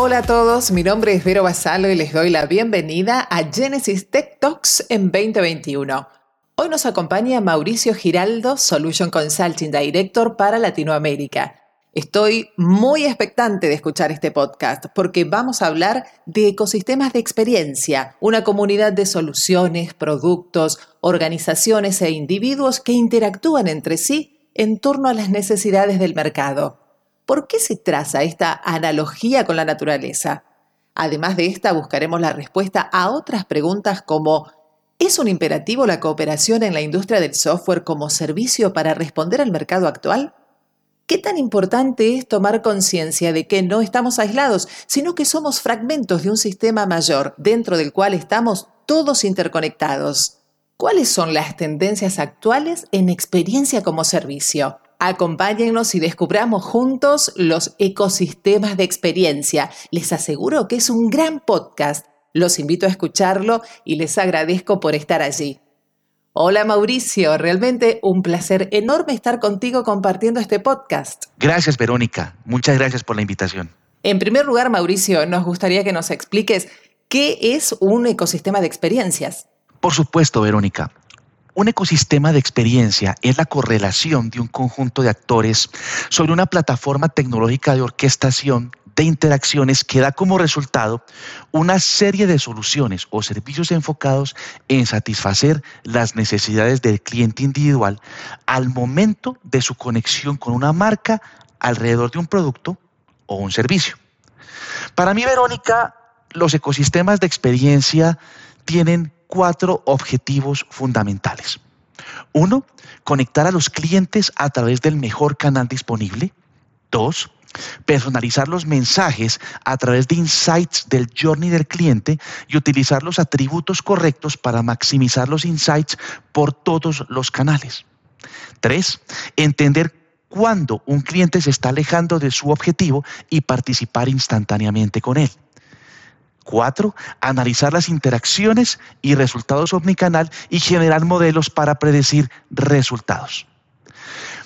Hola a todos, mi nombre es Vero Basalo y les doy la bienvenida a Genesis Tech Talks en 2021. Hoy nos acompaña Mauricio Giraldo, Solution Consulting Director para Latinoamérica. Estoy muy expectante de escuchar este podcast porque vamos a hablar de ecosistemas de experiencia, una comunidad de soluciones, productos, organizaciones e individuos que interactúan entre sí en torno a las necesidades del mercado. ¿Por qué se traza esta analogía con la naturaleza? Además de esta, buscaremos la respuesta a otras preguntas como ¿es un imperativo la cooperación en la industria del software como servicio para responder al mercado actual? ¿Qué tan importante es tomar conciencia de que no estamos aislados, sino que somos fragmentos de un sistema mayor dentro del cual estamos todos interconectados? ¿Cuáles son las tendencias actuales en experiencia como servicio? Acompáñennos y descubramos juntos los ecosistemas de experiencia. Les aseguro que es un gran podcast. Los invito a escucharlo y les agradezco por estar allí. Hola Mauricio, realmente un placer enorme estar contigo compartiendo este podcast. Gracias Verónica, muchas gracias por la invitación. En primer lugar, Mauricio, nos gustaría que nos expliques qué es un ecosistema de experiencias. Por supuesto, Verónica. Un ecosistema de experiencia es la correlación de un conjunto de actores sobre una plataforma tecnológica de orquestación de interacciones que da como resultado una serie de soluciones o servicios enfocados en satisfacer las necesidades del cliente individual al momento de su conexión con una marca alrededor de un producto o un servicio. Para mí, Verónica, los ecosistemas de experiencia tienen cuatro objetivos fundamentales. Uno, conectar a los clientes a través del mejor canal disponible. Dos, personalizar los mensajes a través de insights del journey del cliente y utilizar los atributos correctos para maximizar los insights por todos los canales. Tres, entender cuándo un cliente se está alejando de su objetivo y participar instantáneamente con él. Cuatro, analizar las interacciones y resultados omnicanal y generar modelos para predecir resultados.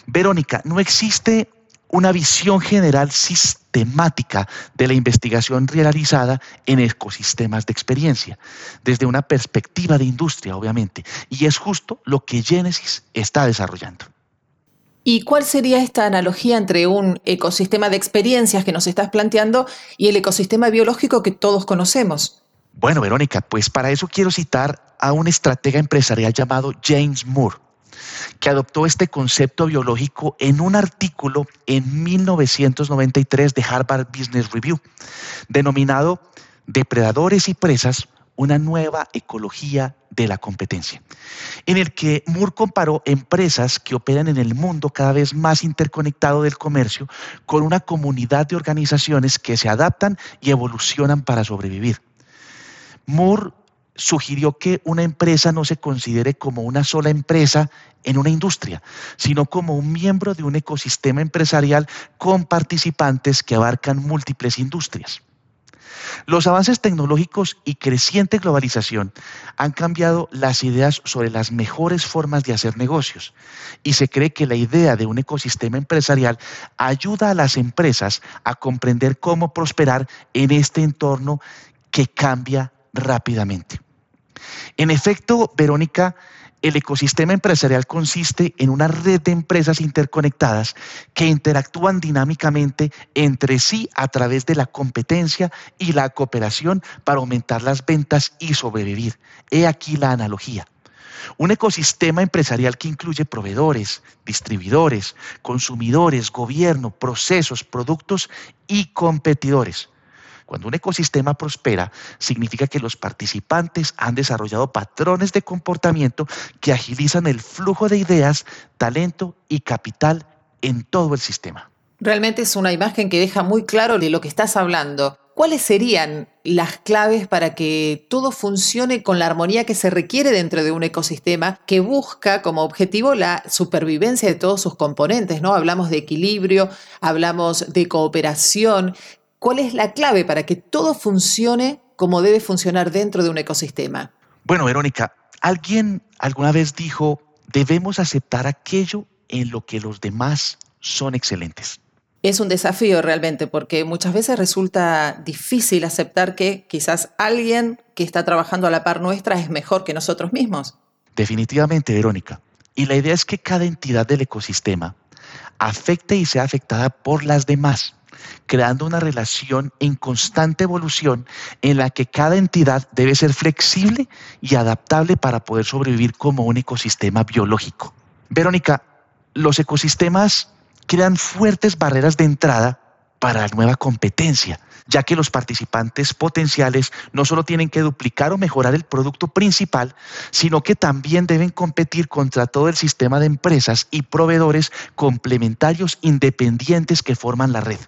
Verónica, no existe una visión general sistemática de la investigación realizada en ecosistemas de experiencia, desde una perspectiva de industria, obviamente, y es justo lo que Genesis está desarrollando. ¿Y cuál sería esta analogía entre un ecosistema de experiencias que nos estás planteando y el ecosistema biológico que todos conocemos? Bueno, Verónica, pues para eso quiero citar a un estratega empresarial llamado James Moore, que adoptó este concepto biológico en un artículo en 1993 de Harvard Business Review, denominado Depredadores y presas, una nueva ecología de la competencia, en el que Moore comparó empresas que operan en el mundo cada vez más interconectado del comercio con una comunidad de organizaciones que se adaptan y evolucionan para sobrevivir. Moore sugirió que una empresa no se considere como una sola empresa en una industria, sino como un miembro de un ecosistema empresarial con participantes que abarcan múltiples industrias. Los avances tecnológicos y creciente globalización han cambiado las ideas sobre las mejores formas de hacer negocios y se cree que la idea de un ecosistema empresarial ayuda a las empresas a comprender cómo prosperar en este entorno que cambia rápidamente. En efecto, Verónica, el ecosistema empresarial consiste en una red de empresas interconectadas que interactúan dinámicamente entre sí a través de la competencia y la cooperación para aumentar las ventas y sobrevivir. He aquí la analogía. Un ecosistema empresarial que incluye proveedores, distribuidores, consumidores, gobierno, procesos, productos y competidores. Cuando un ecosistema prospera, significa que los participantes han desarrollado patrones de comportamiento que agilizan el flujo de ideas, talento y capital en todo el sistema. Realmente es una imagen que deja muy claro de lo que estás hablando. ¿Cuáles serían las claves para que todo funcione con la armonía que se requiere dentro de un ecosistema que busca como objetivo la supervivencia de todos sus componentes? ¿no? Hablamos de equilibrio, hablamos de cooperación. ¿Cuál es la clave para que todo funcione como debe funcionar dentro de un ecosistema? Bueno, Verónica, alguien alguna vez dijo, debemos aceptar aquello en lo que los demás son excelentes. Es un desafío realmente porque muchas veces resulta difícil aceptar que quizás alguien que está trabajando a la par nuestra es mejor que nosotros mismos. Definitivamente, Verónica. Y la idea es que cada entidad del ecosistema afecte y sea afectada por las demás, creando una relación en constante evolución en la que cada entidad debe ser flexible y adaptable para poder sobrevivir como un ecosistema biológico. Verónica, los ecosistemas crean fuertes barreras de entrada para la nueva competencia, ya que los participantes potenciales no solo tienen que duplicar o mejorar el producto principal, sino que también deben competir contra todo el sistema de empresas y proveedores complementarios independientes que forman la red.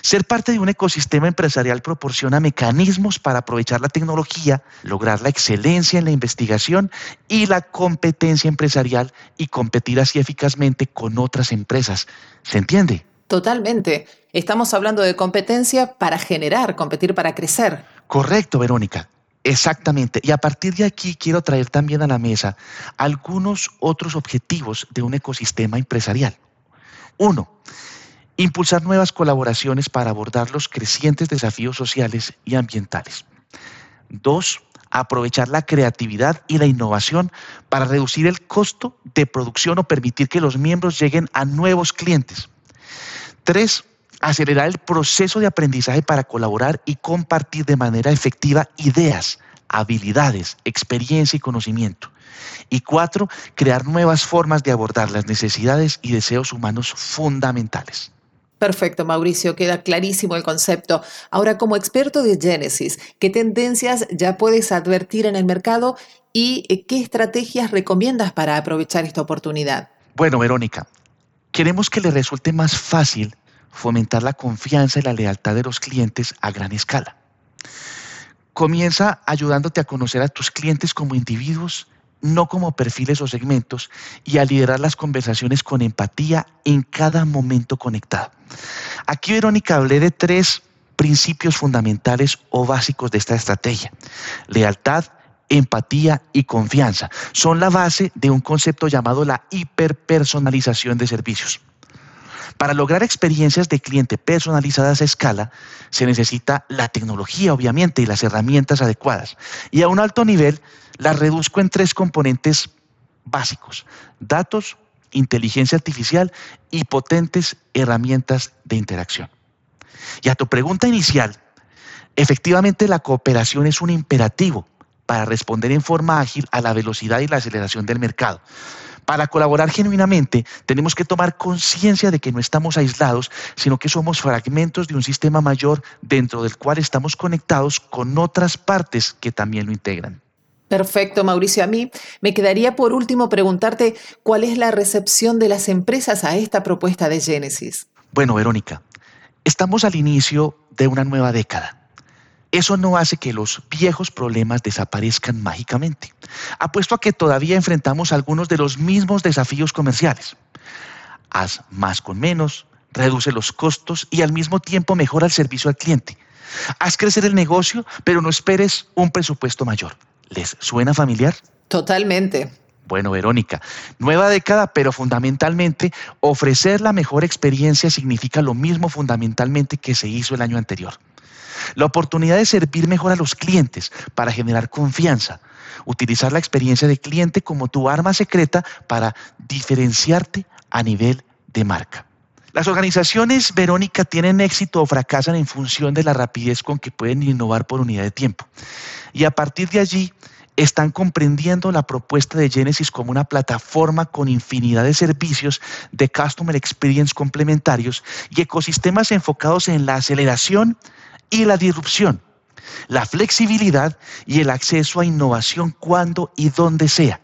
Ser parte de un ecosistema empresarial proporciona mecanismos para aprovechar la tecnología, lograr la excelencia en la investigación y la competencia empresarial y competir así eficazmente con otras empresas. ¿Se entiende? Totalmente. Estamos hablando de competencia para generar, competir para crecer. Correcto, Verónica. Exactamente. Y a partir de aquí quiero traer también a la mesa algunos otros objetivos de un ecosistema empresarial. Uno, impulsar nuevas colaboraciones para abordar los crecientes desafíos sociales y ambientales. Dos, aprovechar la creatividad y la innovación para reducir el costo de producción o permitir que los miembros lleguen a nuevos clientes. Tres, acelerar el proceso de aprendizaje para colaborar y compartir de manera efectiva ideas, habilidades, experiencia y conocimiento. Y cuatro, crear nuevas formas de abordar las necesidades y deseos humanos fundamentales. Perfecto, Mauricio, queda clarísimo el concepto. Ahora, como experto de Genesis, ¿qué tendencias ya puedes advertir en el mercado y eh, qué estrategias recomiendas para aprovechar esta oportunidad? Bueno, Verónica, queremos que le resulte más fácil fomentar la confianza y la lealtad de los clientes a gran escala. Comienza ayudándote a conocer a tus clientes como individuos no como perfiles o segmentos, y a liderar las conversaciones con empatía en cada momento conectado. Aquí, Verónica, hablé de tres principios fundamentales o básicos de esta estrategia. Lealtad, empatía y confianza. Son la base de un concepto llamado la hiperpersonalización de servicios. Para lograr experiencias de cliente personalizadas a escala, se necesita la tecnología, obviamente, y las herramientas adecuadas. Y a un alto nivel, las reduzco en tres componentes básicos. Datos, inteligencia artificial y potentes herramientas de interacción. Y a tu pregunta inicial, efectivamente la cooperación es un imperativo para responder en forma ágil a la velocidad y la aceleración del mercado. Para colaborar genuinamente tenemos que tomar conciencia de que no estamos aislados, sino que somos fragmentos de un sistema mayor dentro del cual estamos conectados con otras partes que también lo integran. Perfecto, Mauricio. A mí me quedaría por último preguntarte cuál es la recepción de las empresas a esta propuesta de Genesis. Bueno, Verónica, estamos al inicio de una nueva década. Eso no hace que los viejos problemas desaparezcan mágicamente. Apuesto a que todavía enfrentamos algunos de los mismos desafíos comerciales. Haz más con menos, reduce los costos y al mismo tiempo mejora el servicio al cliente. Haz crecer el negocio, pero no esperes un presupuesto mayor. ¿Les suena familiar? Totalmente. Bueno, Verónica, nueva década, pero fundamentalmente ofrecer la mejor experiencia significa lo mismo fundamentalmente que se hizo el año anterior. La oportunidad de servir mejor a los clientes para generar confianza. Utilizar la experiencia de cliente como tu arma secreta para diferenciarte a nivel de marca. Las organizaciones, Verónica, tienen éxito o fracasan en función de la rapidez con que pueden innovar por unidad de tiempo. Y a partir de allí, están comprendiendo la propuesta de Genesis como una plataforma con infinidad de servicios de Customer Experience complementarios y ecosistemas enfocados en la aceleración y la disrupción, la flexibilidad y el acceso a innovación cuando y donde sea,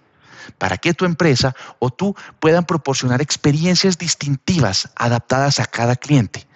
para que tu empresa o tú puedan proporcionar experiencias distintivas adaptadas a cada cliente.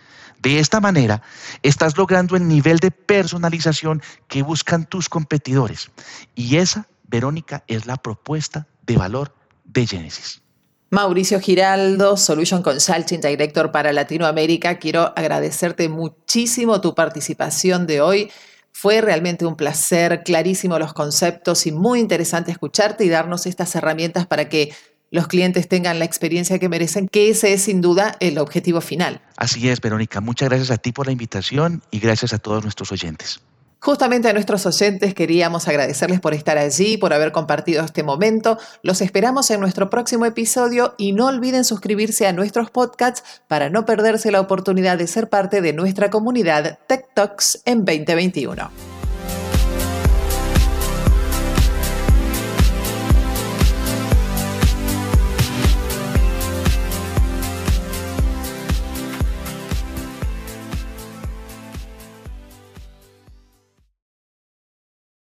De esta manera, estás logrando el nivel de personalización que buscan tus competidores. Y esa, Verónica, es la propuesta de valor de Genesis. Mauricio Giraldo, Solution Consulting Director para Latinoamérica, quiero agradecerte muchísimo tu participación de hoy. Fue realmente un placer, clarísimo los conceptos y muy interesante escucharte y darnos estas herramientas para que los clientes tengan la experiencia que merecen, que ese es sin duda el objetivo final. Así es, Verónica. Muchas gracias a ti por la invitación y gracias a todos nuestros oyentes. Justamente a nuestros oyentes queríamos agradecerles por estar allí, por haber compartido este momento. Los esperamos en nuestro próximo episodio y no olviden suscribirse a nuestros podcasts para no perderse la oportunidad de ser parte de nuestra comunidad Tech Talks en 2021.